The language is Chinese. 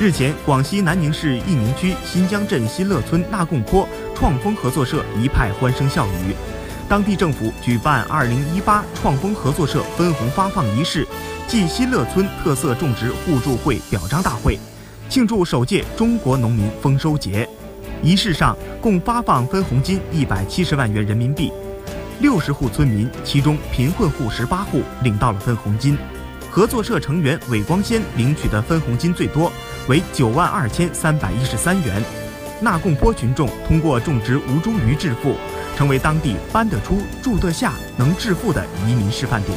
日前，广西南宁市义宁区新疆镇新乐村纳贡坡创丰合作社一派欢声笑语。当地政府举办2018创丰合作社分红发放仪式暨新乐村特色种植互助会表彰大会，庆祝首届中国农民丰收节。仪式上共发放分红金一百七十万元人民币，六十户村民，其中贫困户十八户领到了分红金。合作社成员韦光先领取的分红金最多。为九万二千三百一十三元。纳贡坡群众通过种植吴茱萸致富，成为当地搬得出、住得下、能致富的移民示范点。